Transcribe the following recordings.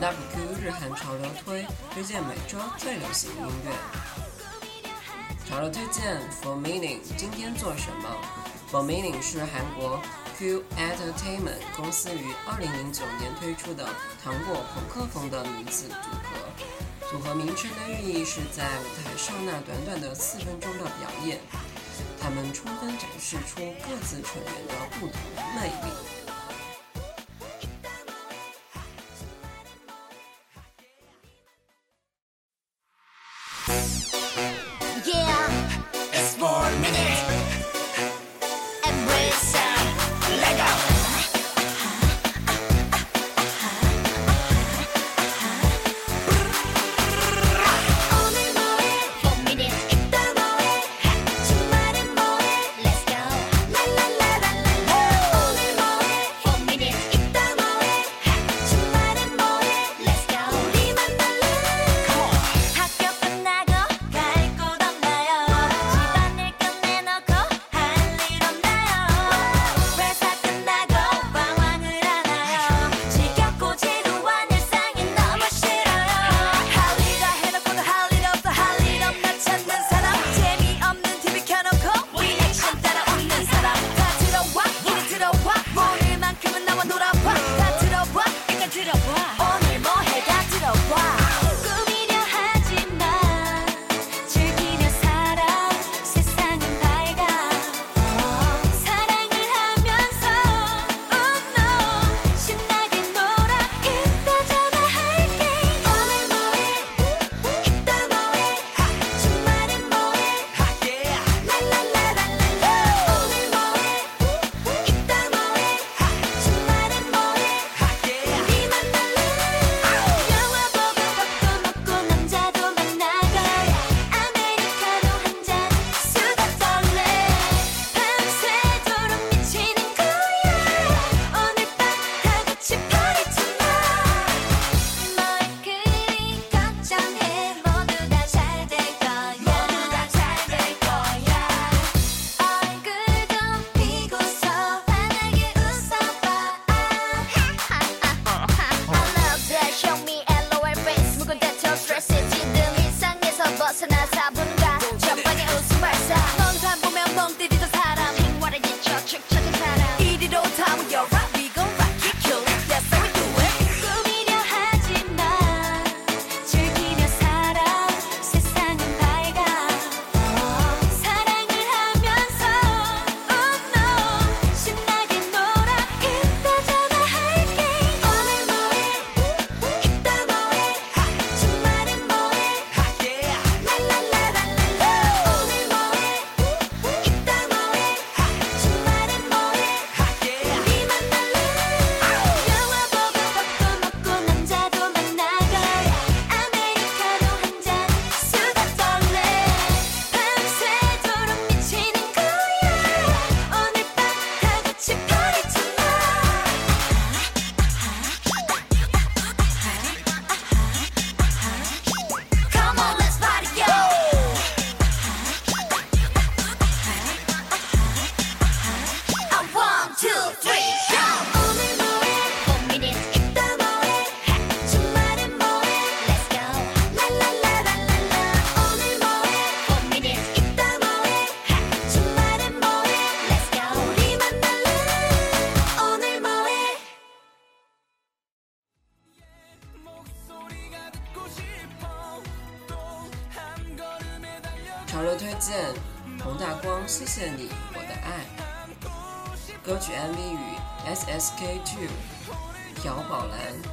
WQ 日韩潮流推推荐每周最流行音乐。潮流推荐 For Meaning，今天做什么？For Meaning 是韩国 Q Entertainment 公司于2009年推出的糖果朋克风的女子组合。组合名称的寓意是在舞台上那短短的四分钟的表演，他们充分展示出各自成员的不同魅力。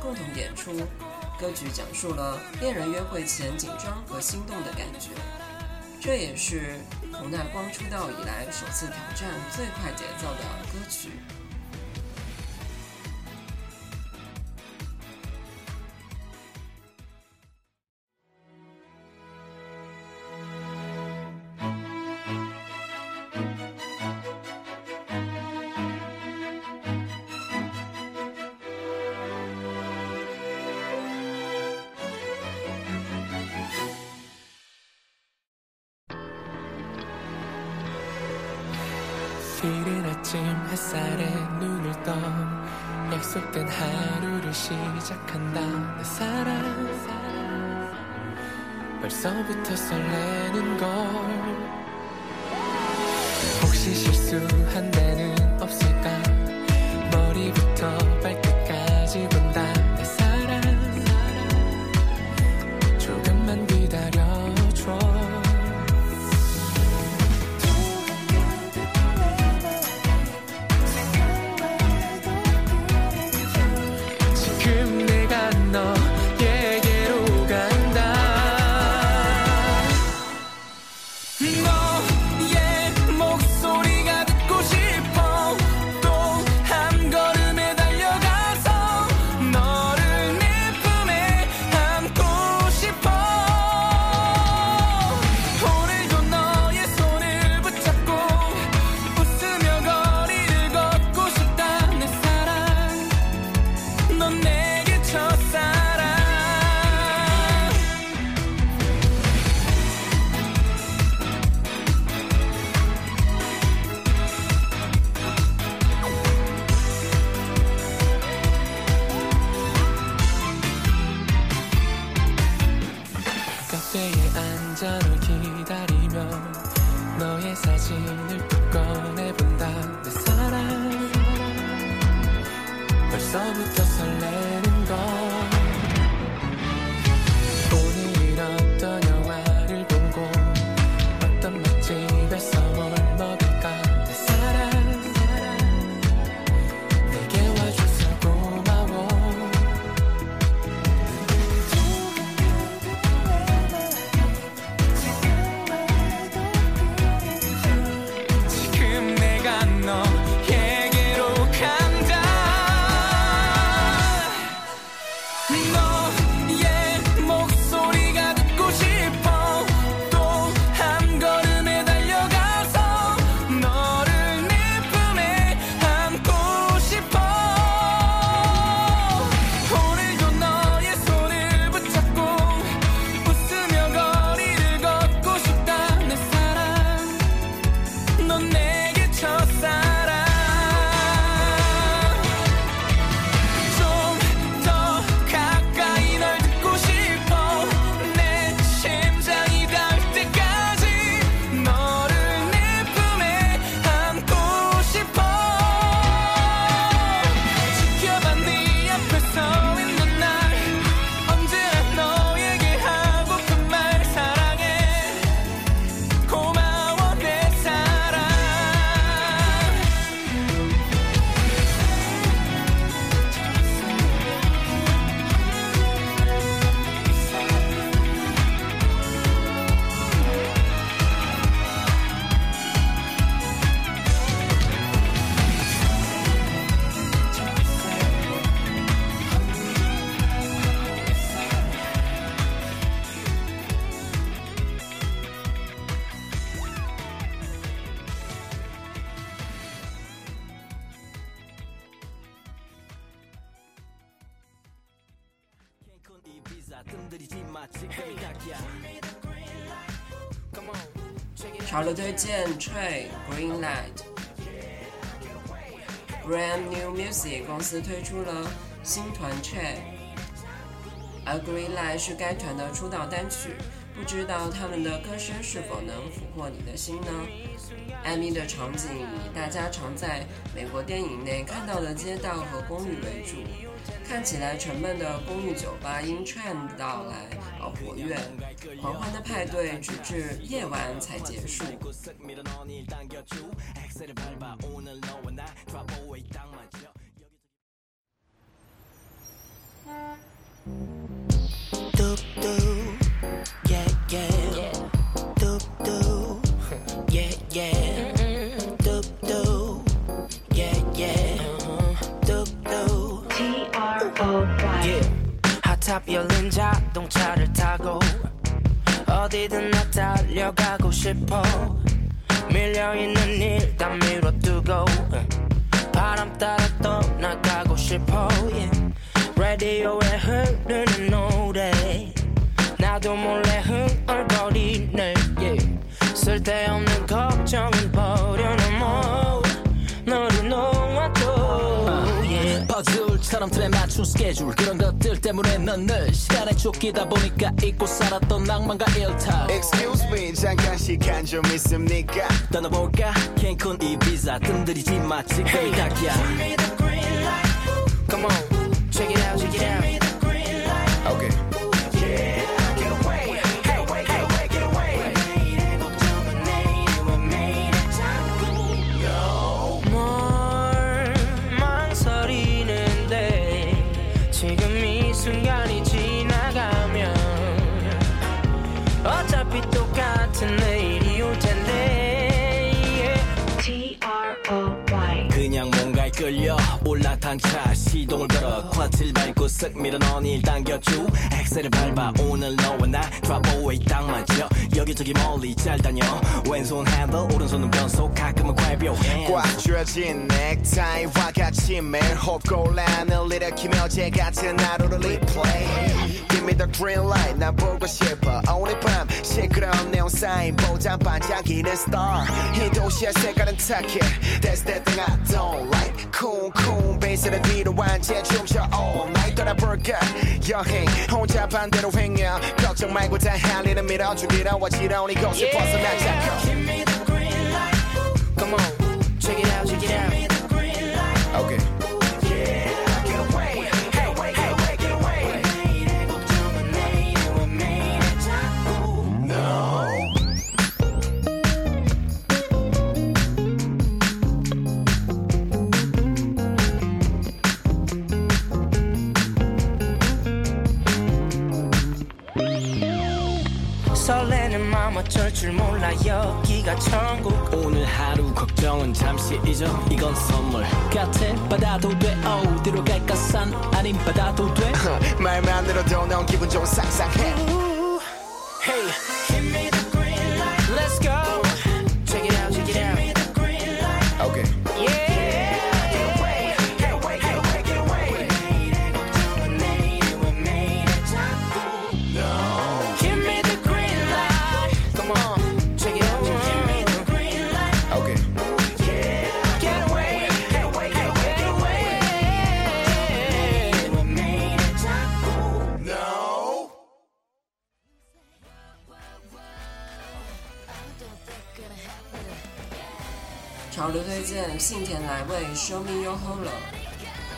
共同演出。歌曲讲述了恋人约会前紧张和心动的感觉，这也是洪大光出道以来首次挑战最快节奏的歌曲。 약속된 하루를 시작한다. 내 사랑. 벌써부터 설레는 걸. 혹시 실수한 데는 없을까? 머리부터 salve, 潮流推荐：TRE Green Light，Brand New Music 公司推出了新团 TRE，A Green Light 是该团的出道单曲。不知道他们的歌声是否能俘获你的心呢？艾米的场景以大家常在美国电影内看到的街道和公寓为主，看起来沉闷的公寓酒吧因 TRE 的到来。活跃，狂欢的派对直至夜晚才结束。principle 스케줄 그런 것들 때문에 넌 늘 시간에 쫓기다 보니까 잊고 살았던 낭만과 일탈. Excuse me 잠깐 시간 좀 있습니까? 떠나볼까? 캔쿤 이비자 뜸들이지 마 지금이 딱이야 Come on, check it out, check it out. Okay 올라탄 차 시 동을 걸어. 쿼틀 밟고 쓱 밀어 너니 당겨줘 엑셀을 밟아. 오늘 너와 나 드랍오웨이 딱 맞아 여기저기 멀리 잘 다녀. 왼손 핸들 오른손은 변속. 가끔은 hand. 꽉 쥐어진 넥타이와 같이 매일 홉골란을 일으키며 제 같은 하루를 리플레이. Give me the green light 난 보고 싶어. 오늘 밤 시끄러운 네온 사인보다 반짝이는 star. 이 도시의 색깔은 탁해 That's that thing I don't like. 쿵쿵 베이스를 뒤로 완전 춤춰 all night 떠나볼까 여행 혼자 반대로 횡령 걱정 말고 다 할 일은 밀어주기로 어지러운 이곳을 벗어나자고 Give me the green light Come on, check it out, check it out 걱정은 잠시 잊어. 이건 선물 같아. 받아도 돼. 어디로 갈까 산 아님 받아도 돼. 말만 들어도 넌 기분 좋은 상상해 信田来未《Show Me Your Holo》。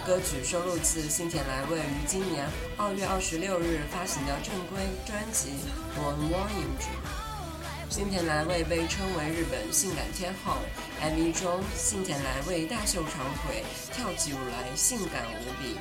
歌曲收录自信田来未于今年二月二十六日发行的正规专辑《Born Warning》中。信田来未被称为日本性感天后，MV 中信田来未大秀长腿，跳起舞来性感无比。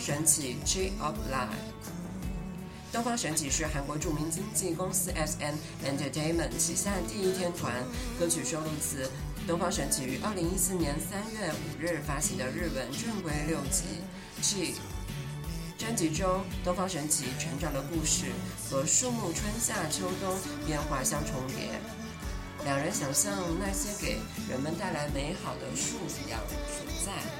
神起 G of Life。东方神起是韩国著名经纪公司 SM Entertainment 旗下第一天团，歌曲收录自东方神起于二零一四年三月五日发行的日文正规六辑 G。专辑中，东方神起成长的故事和树木春夏秋冬变化相重叠。两人想象那些给人们带来美好的树一样存在。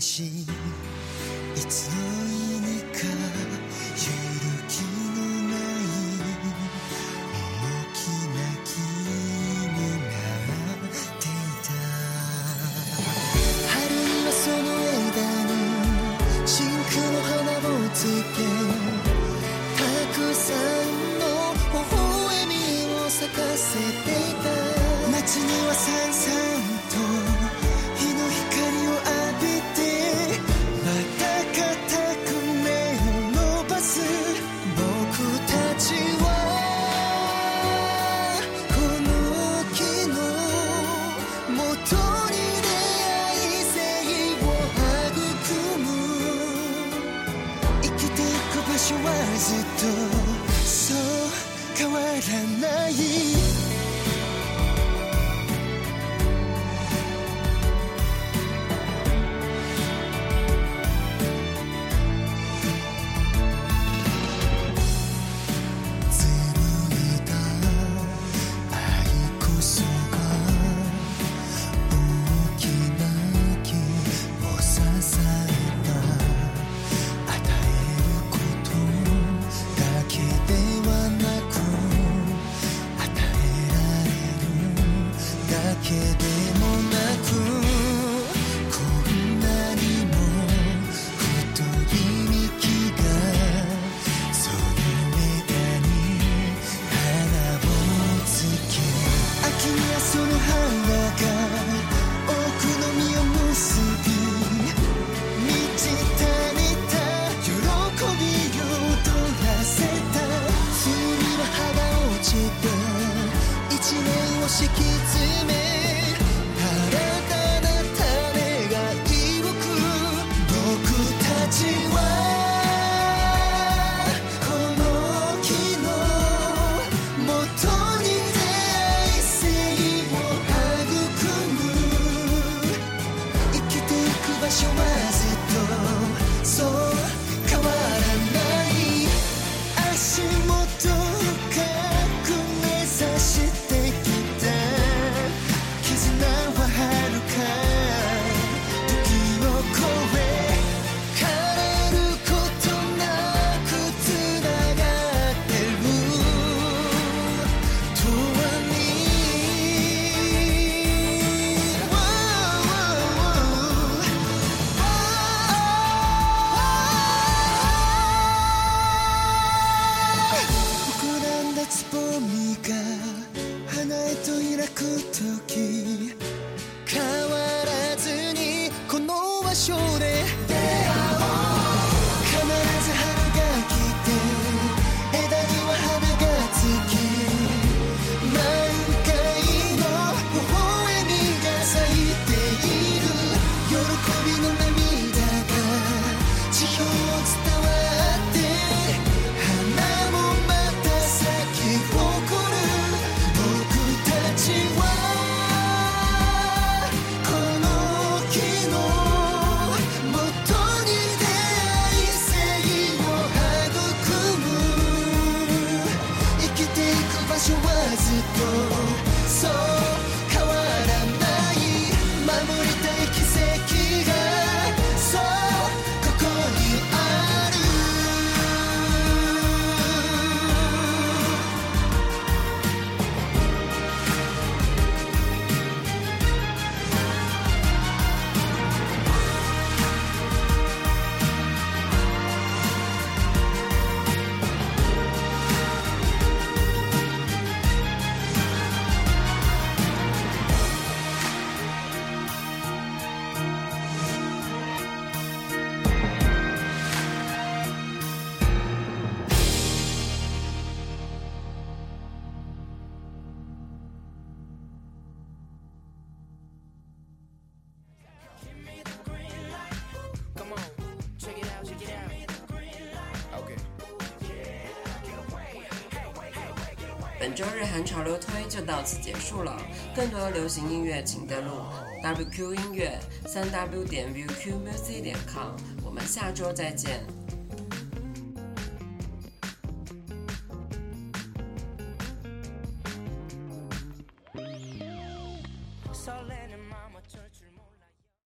心いつ kid. なつぼみが花へと開く時潮流推就到此结束了。更多流行音乐，请登录 WQ 音乐三 W 点 VQMusic 点 com。我们下周再见。